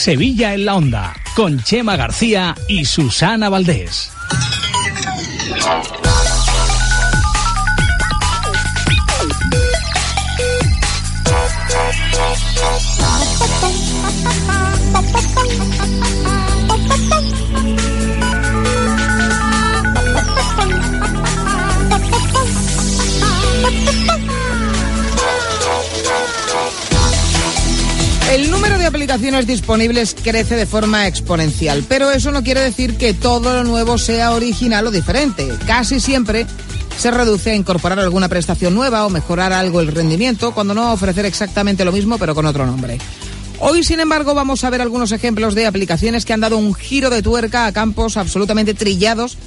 Sevilla en la Onda, con Chema García y Susana Valdés. aplicaciones disponibles crece de forma exponencial, pero eso no quiere decir que todo lo nuevo sea original o diferente. Casi siempre se reduce a incorporar alguna prestación nueva o mejorar algo el rendimiento, cuando no ofrecer exactamente lo mismo pero con otro nombre. Hoy, sin embargo, vamos a ver algunos ejemplos de aplicaciones que han dado un giro de tuerca a campos absolutamente trillados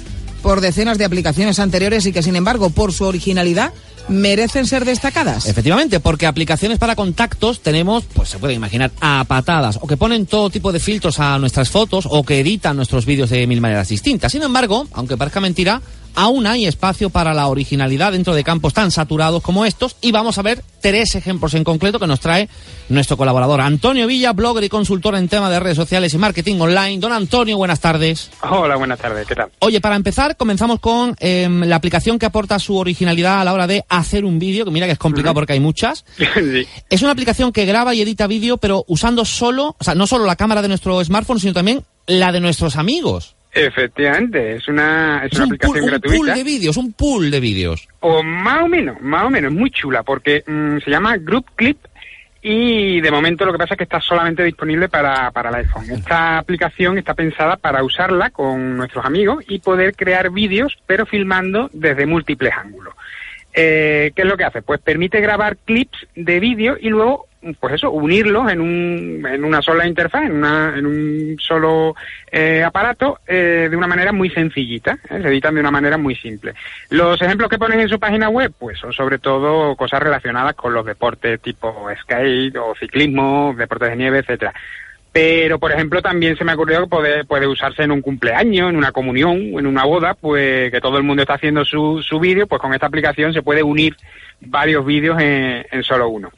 por decenas de aplicaciones anteriores y que, sin embargo, por su originalidad, merecen ser destacadas. Efectivamente, porque aplicaciones para contactos tenemos, pues se puede imaginar, a patadas, o que ponen todo tipo de filtros a nuestras fotos, o que editan nuestros vídeos de mil maneras distintas. Sin embargo, aunque parezca mentira, aún hay espacio para la originalidad dentro de campos tan saturados como estos y vamos a ver tres ejemplos en concreto que nos trae nuestro colaborador Antonio Villa, blogger y consultor en tema de redes sociales y marketing online. Don Antonio, buenas tardes. Hola, buenas tardes, ¿qué tal? Oye, para empezar, comenzamos con eh, la aplicación que aporta su originalidad a la hora de hacer un vídeo, que mira que es complicado uh -huh. porque hay muchas. sí. Es una aplicación que graba y edita vídeo, pero usando solo, o sea, no solo la cámara de nuestro smartphone, sino también la de nuestros amigos. Efectivamente, es una, es, Es una un aplicación pool, un gratuita. pool de vídeos, un pool de vídeos. O más o menos, más o menos, muy chula, porque mm, se llama Group Clip y de momento lo que pasa es que está solamente disponible para, para el iPhone. Esta aplicación está pensada para usarla con nuestros amigos y poder crear vídeos, pero filmando desde múltiples ángulos. Eh, ¿Qué es lo que hace? Pues permite grabar clips de vídeo y luego, pues eso, unirlos en, un, en una sola interfaz, en, una, en un solo eh, aparato, eh, de una manera muy sencillita. ¿eh? Se editan de una manera muy simple. Los ejemplos que ponen en su página web, pues son sobre todo cosas relacionadas con los deportes tipo skate o ciclismo, deportes de nieve, etcétera. Pero, por ejemplo, también se me ha ocurrido que puede, puede usarse en un cumpleaños, en una comunión, en una boda, pues que todo el mundo está haciendo su, su vídeo, pues con esta aplicación se puede unir varios vídeos en, en solo uno.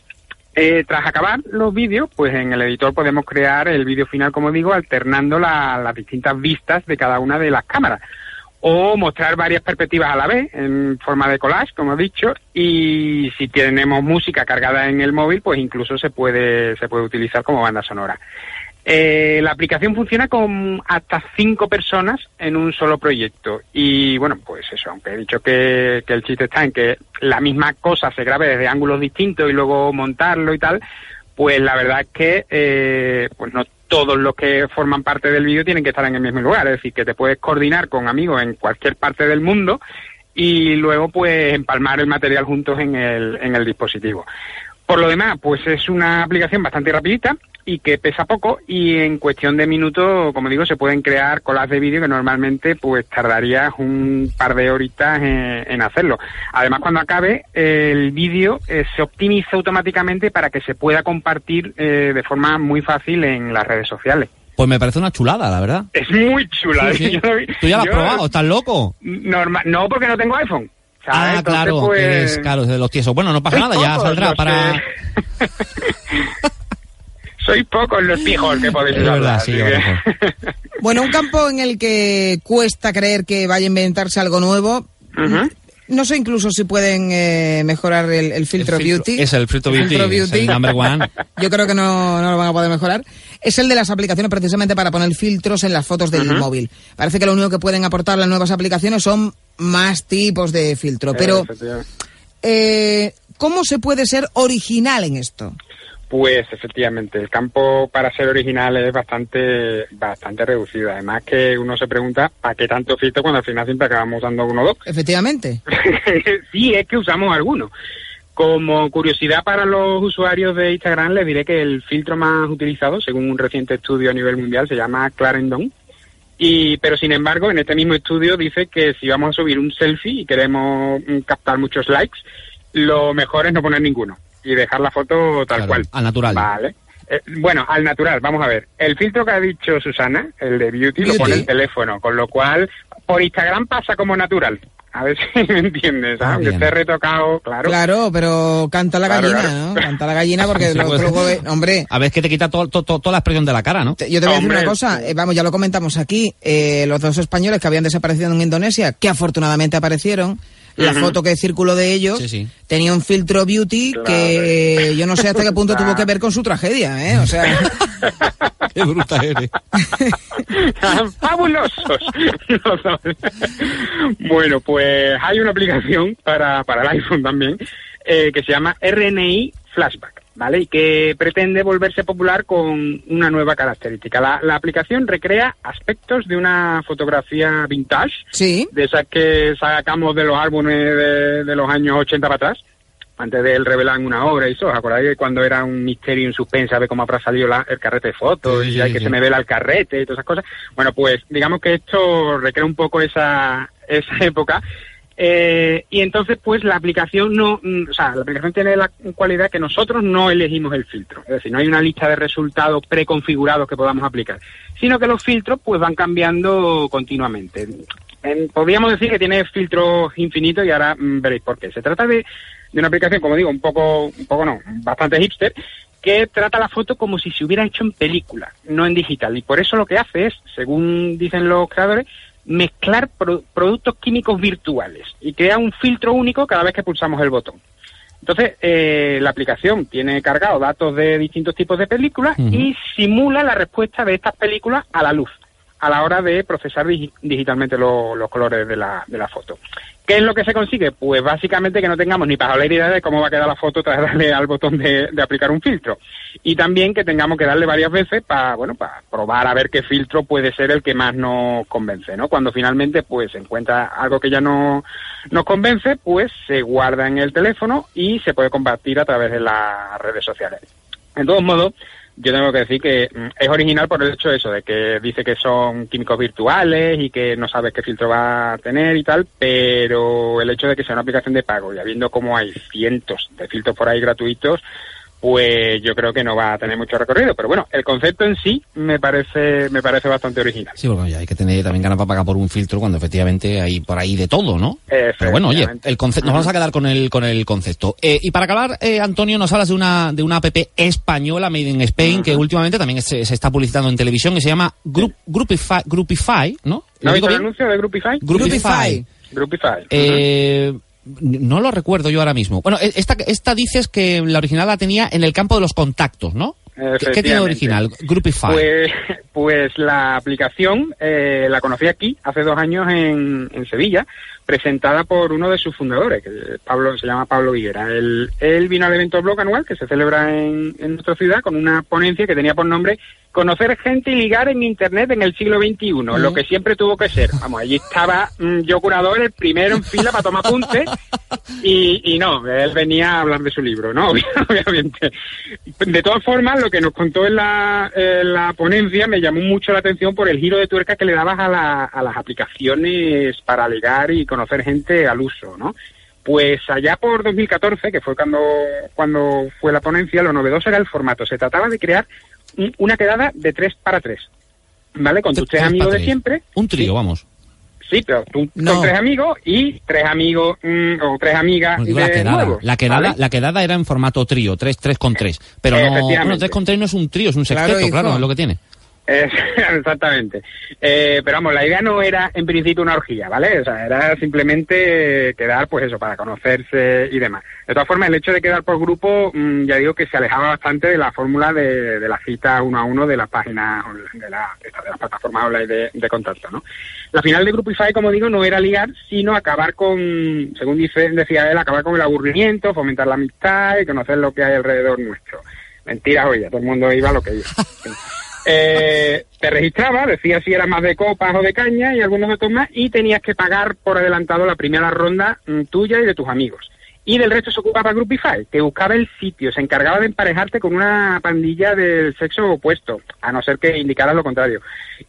Eh, tras acabar los vídeos, pues en el editor podemos crear el vídeo final, como digo, alternando la- las distintas vistas de cada una de las cámaras. O mostrar varias perspectivas a la vez, en forma de collage, como he dicho, y si tenemos música cargada en el móvil, pues incluso se puede, se puede utilizar como banda sonora. Eh, la aplicación funciona con hasta cinco personas en un solo proyecto. Y bueno, pues eso, aunque he dicho que, que el chiste está en que la misma cosa se grabe desde ángulos distintos y luego montarlo y tal, pues la verdad es que eh, pues no todos los que forman parte del vídeo tienen que estar en el mismo lugar. Es decir, que te puedes coordinar con amigos en cualquier parte del mundo y luego pues empalmar el material juntos en el, en el dispositivo. Por lo demás, pues es una aplicación bastante rapidita y que pesa poco y en cuestión de minutos, como digo, se pueden crear colas de vídeo que normalmente pues tardarías un par de horitas en, en hacerlo. Además, cuando acabe, el vídeo eh, se optimiza automáticamente para que se pueda compartir eh, de forma muy fácil en las redes sociales. Pues me parece una chulada, la verdad. Es muy chula. Sí, sí. Yo- Tú ya lo has yo- probado, ¿estás loco? Norma- no, porque no tengo iPhone. ¿sabes? Ah, Entonces, claro, pues, eres, claro, es de los tiesos. Bueno, no pasa nada, ya saldrá para... Sois pocos los pijos que podéis Es usarla, verdad, sí, que- a Bueno, un campo en el que cuesta creer que vaya a inventarse algo nuevo. No sé incluso si pueden eh, mejorar el, el filtro El filtro- beauty. Es el filtro beauty, es el number one. Yo creo que no, no lo van a poder mejorar. Es el de las aplicaciones precisamente para poner filtros en las fotos del móvil. Parece que lo único que pueden aportar las nuevas aplicaciones son más tipos de filtro. Pero, eh, ¿cómo se puede ser original en esto? Pues efectivamente, el campo para ser original es bastante bastante reducido. Además que uno se pregunta, ¿para qué tanto filtro cuando al final siempre acabamos usando uno o dos? Efectivamente. sí, es que usamos algunos. Como curiosidad para los usuarios de Instagram, les diré que el filtro más utilizado, según un reciente estudio a nivel mundial, se llama Clarendon. Y, pero sin embargo, en este mismo estudio dice que si vamos a subir un selfie y queremos mm, captar muchos likes, lo mejor es no poner ninguno y dejar la foto tal Claro, cual. al natural. Vale. Eh, bueno, al natural, vamos a ver. El filtro que ha dicho Susana, el de beauty, lo pone el teléfono, con lo cual por Instagram pasa como natural. A ver si me entiendes, Ah, ¿sabes? que bien. esté retocado, claro. Claro, pero canta la Claro, gallina, claro. ¿no? Canta la gallina porque Sí, lo- pues. luego, hombre, A ver, es que te quita todo- todo- todo- toda la expresión de la cara, ¿no? te- yo te voy a decir una cosa, eh, vamos, ya lo comentamos aquí, eh, los dos españoles que habían desaparecido en Indonesia, que afortunadamente aparecieron, la foto que circuló de ellos Sí, sí. tenía un filtro beauty Claro. que yo no sé hasta qué punto tuvo que ver con su tragedia, ¿eh? O sea, Qué bruta eres. ¡Fabulosos! Bueno, pues hay una aplicación para, para el iPhone también eh, que se llama RNI Flashback, ¿vale? Y que pretende volverse popular con una nueva característica. La, la aplicación recrea aspectos de una fotografía vintage, sí, de esas que sacamos de los álbumes de, de los años 80 para atrás, antes de él revelar una obra y eso, ¿os acordáis de cuando era un misterio un suspense a ver cómo habrá salido la- el carrete de fotos Sí, y sí, hay que sí. se me vela el carrete y todas esas cosas? Bueno, pues digamos que esto recrea un poco esa, esa época eh, y entonces pues la aplicación no, mm, o sea, la aplicación tiene la cualidad que nosotros no elegimos el filtro, es decir, no hay una lista de resultados preconfigurados que podamos aplicar, sino que los filtros pues van cambiando continuamente. En- podríamos decir que tiene filtros infinitos y ahora mm, veréis por qué. Se trata de, de una aplicación, como digo, un poco, un poco no, bastante hipster, que trata la foto como si se hubiera hecho en película, no en digital. Y por eso lo que hace es, según dicen los creadores, mezclar pro- productos químicos virtuales y crea un filtro único cada vez que pulsamos el botón. Entonces, eh, la aplicación tiene cargado datos de distintos tipos de películas y simula la respuesta de estas películas a la luz a la hora de procesar digi- digitalmente lo- los colores de la, de la foto. ¿Qué es lo que se consigue? Pues básicamente que no tengamos ni para idea de cómo va a quedar la foto tras darle al botón de, de aplicar un filtro. Y también que tengamos que darle varias veces para, bueno, para probar a ver qué filtro puede ser el que más nos convence, ¿no? Cuando finalmente pues se encuentra algo que ya no nos convence, pues se guarda en el teléfono y se puede compartir a través de las redes sociales. De todos modos, yo tengo que decir que mm, es original por el hecho de eso, de que dice que son químicos virtuales y que no sabes qué filtro va a tener y tal, pero el hecho de que sea una aplicación de pago y habiendo como hay cientos de filtros por ahí gratuitos, pues yo creo que no va a tener mucho recorrido. Pero bueno, el concepto en sí me parece, me parece bastante original. Sí, porque ya hay que tener también ganas para pagar por un filtro cuando efectivamente hay por ahí de todo, ¿no? Pero bueno, oye, el concepto, nos vamos a quedar con el, con el concepto. Eh, y para acabar, eh, Antonio, nos hablas de una, de una app española, Made in Spain, que últimamente también se, se está publicitando en televisión, que se llama Group, Groupify, Groupify, ¿no? ¿No ¿Lo has digo visto el anuncio de Groupify? Groupify. Groupify. Eh, no lo recuerdo yo ahora mismo. Bueno, e- esta, esta dices que la original la tenía en el campo de los contactos, ¿no? ¿Qué, tiene original? Groupify. Pues, pues la aplicación eh, la conocí aquí hace dos años en, en Sevilla, presentada por uno de sus fundadores, que Pablo se llama Pablo Viguera. Él, él vino al evento blog anual que se celebra en, nuestra ciudad con una ponencia que tenía por nombre Conocer gente y ligar en Internet en el siglo XXI, lo que siempre tuvo que ser. Vamos, allí estaba mm, yo curador, el primero en fila para tomar apuntes y, y no, él venía a hablar de su libro, ¿no? Obviamente. De todas formas, lo que nos contó en la, en la ponencia me llamó mucho la atención por el giro de tuerca que le dabas a, la- a las aplicaciones para ligar y conocer gente al uso, ¿no? Pues allá por 2014, que fue cuando, cuando fue la ponencia, lo novedoso era el formato. Se trataba de crear un- una quedada de tres para tres, ¿vale? Con tus tres Tres amigos de tres. siempre. Un trío, Sí. vamos. Sí, pero tú No. con tres amigos y tres amigos mm, o tres amigas digo de la quedada. nuevos, la, quedada ¿vale? la quedada era en formato trío, 3, 3 con 3. Pero no, bueno, 3 con 3 no es un trío, es un sexteto, claro, es lo que tiene. Exactamente. Eh, pero vamos, la idea no era en principio una orgía, ¿vale? O sea, era simplemente quedar, pues eso, para conocerse y demás. De todas formas, el hecho de quedar por grupo, mm, ya digo que se alejaba bastante de la fórmula de, de la cita uno a uno de las páginas, de, la, de las plataformas online de, de contacto, ¿no? La final de Groupify, como digo, no era ligar, sino acabar con, según dice, decía él, acabar con el aburrimiento, fomentar la amistad y conocer lo que hay alrededor nuestro. Mentiras, oye, todo el mundo iba a lo que iba. Eh, te registraba, decía si era más de copas o de caña y algunos otros más, y tenías que pagar por adelantado la primera ronda mm, tuya y de tus amigos. Y del resto se ocupaba Groupify, que buscaba el sitio, se encargaba de emparejarte con una pandilla del sexo opuesto, a no ser que indicaras lo contrario.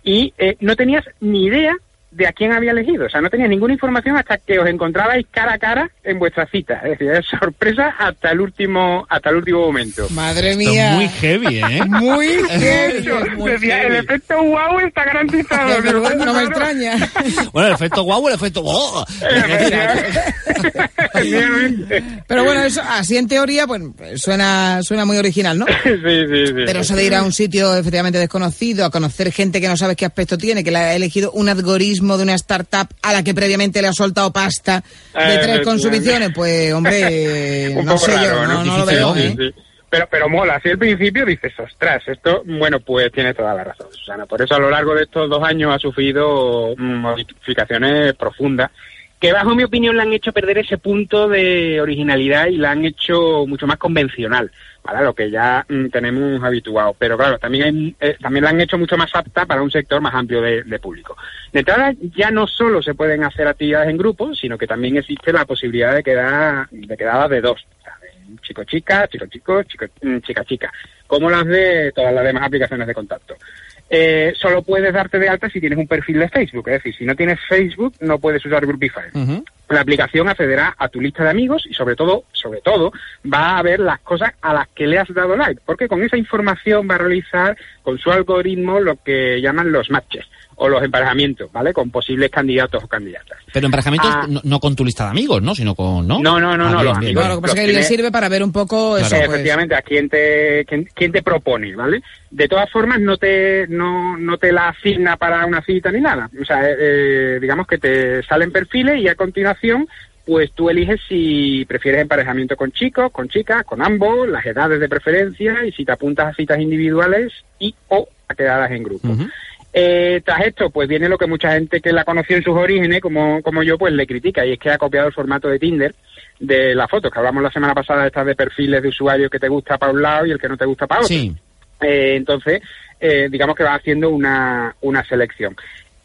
Y eh, no tenías ni idea de a quién había elegido. O sea, no tenía ninguna información hasta que os encontrabais cara a cara en vuestra cita. Es decir, es sorpresa hasta el último hasta el último momento. Madre Esto mía. es muy heavy, ¿eh? Muy heavy. Yo muy decía, heavy. el efecto wow está garantizado. Pero no me extraña. Bueno, el efecto guau, el efecto wow. Efectivamente. Pero bueno, eso así en teoría, bueno, suena, suena muy original, ¿no? Sí, sí, sí. Pero eso de ir a un sitio efectivamente desconocido, a conocer gente que no sabes qué aspecto tiene, que le ha elegido un algoritmo de una startup a la que previamente le ha soltado pasta de Eh, tres consumiciones, pues hombre, Un no poco sé raro, yo, no, lo veo. ¿eh? Sí, sí. Pero, pero mola, así al principio dices, ostras, esto, bueno, pues tiene toda la razón, Susana. Por eso a lo largo de estos dos años ha sufrido mm, modificaciones profundas que bajo mi opinión le han hecho perder ese punto de originalidad y la han hecho mucho más convencional, para lo que ya mm, tenemos habituado. Pero claro, también, eh, también la han hecho mucho más apta para un sector más amplio de, público. De entrada, ya no solo se pueden hacer actividades en grupo, sino que también existe la posibilidad de quedar de quedadas de dos. o sea, de Chico chica, chico chico, chico mm, como las de todas las demás aplicaciones de contacto. Eh, solo puedes darte de alta si tienes un perfil de Facebook, es decir, si no tienes Facebook no puedes usar Groupify. La aplicación accederá a tu lista de amigos y sobre todo, sobre todo, va a ver las cosas a las que le has dado like, porque con esa información va a realizar con su algoritmo lo que llaman los matches o los emparejamientos, ¿vale? Con posibles candidatos o candidatas. Pero emparejamientos Ah. no, no con tu lista de amigos, ¿no? Sino con, ¿no? No, no, no, Ah, no, bien, los amigos. Claro, lo que pasa es que le sirve para ver un poco eso, Claro. pues. Efectivamente, a quién te, quién, quién te propone, ¿vale? De todas formas, no te, no, no te la asigna para una cita ni nada. O sea, eh, eh, digamos que te salen perfiles y a continuación, pues tú eliges si prefieres emparejamiento con chicos, con chicas, con ambos, las edades de preferencia y si te apuntas a citas individuales y o a quedadas en grupo. Eh, tras esto, pues viene lo que mucha gente que la conoció en sus orígenes, como, como yo, pues le critica, y es que ha copiado el formato de Tinder de las fotos, que hablamos la semana pasada, estas de perfiles de usuarios que te gusta para un lado y el que no te gusta para otro. Sí. Eh, entonces, eh, digamos que va haciendo una, una selección.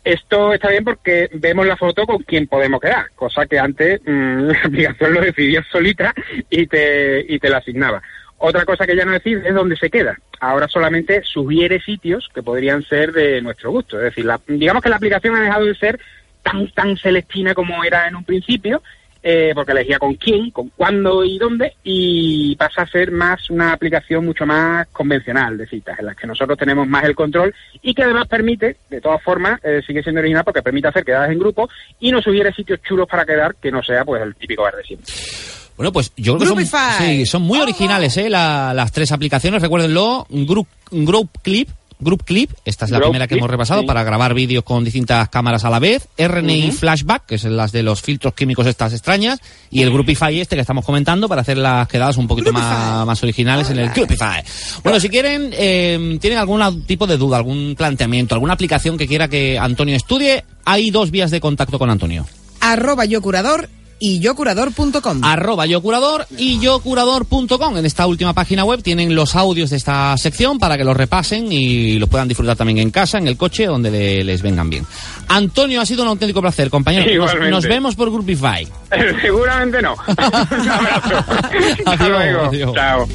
Esto está bien porque vemos la foto con quien podemos quedar, cosa que antes mm, la aplicación lo decidía solita y te, y te la asignaba. Otra cosa que ya no decide es dónde se queda. Ahora solamente sugiere sitios que podrían ser de nuestro gusto. Es decir, la- digamos que la aplicación ha dejado de ser tan, tan celestina como era en un principio, eh, porque elegía con quién, con cuándo y dónde, y pasa a ser más una aplicación mucho más convencional de citas, en las que nosotros tenemos más el control y que además permite, de todas formas, eh, sigue siendo original porque permite hacer quedadas en grupo y nos sugiere sitios chulos para quedar que no sea pues el típico bar de siempre. Bueno, pues yo creo que son, sí, son muy originales, ¿eh? La- las tres aplicaciones, recuérdenlo. Group, Group Clip. Group Clip, esta es la Group primera que Clip, hemos repasado sí. para grabar vídeos con distintas cámaras a la vez. RNI Flashback, que son las de los filtros químicos estas extrañas. Y el Groupify este que estamos comentando para hacer las quedadas un poquito más, más originales en el Groupify. Bueno, si quieren, eh, tienen algún tipo de duda, algún planteamiento, alguna aplicación que quiera que Antonio estudie, hay dos vías de contacto con Antonio. Arroba yo curador y yocurador.com. arroba yocurador y yocurador.com. En esta última página web tienen los audios de esta sección para que los repasen y los puedan disfrutar también en casa, en el coche, donde le- les vengan bien. Antonio, ha sido un auténtico placer, compañero. Nos, nos vemos por Groupify. Seguramente no. Un abrazo. Hasta luego. adiós. Chao.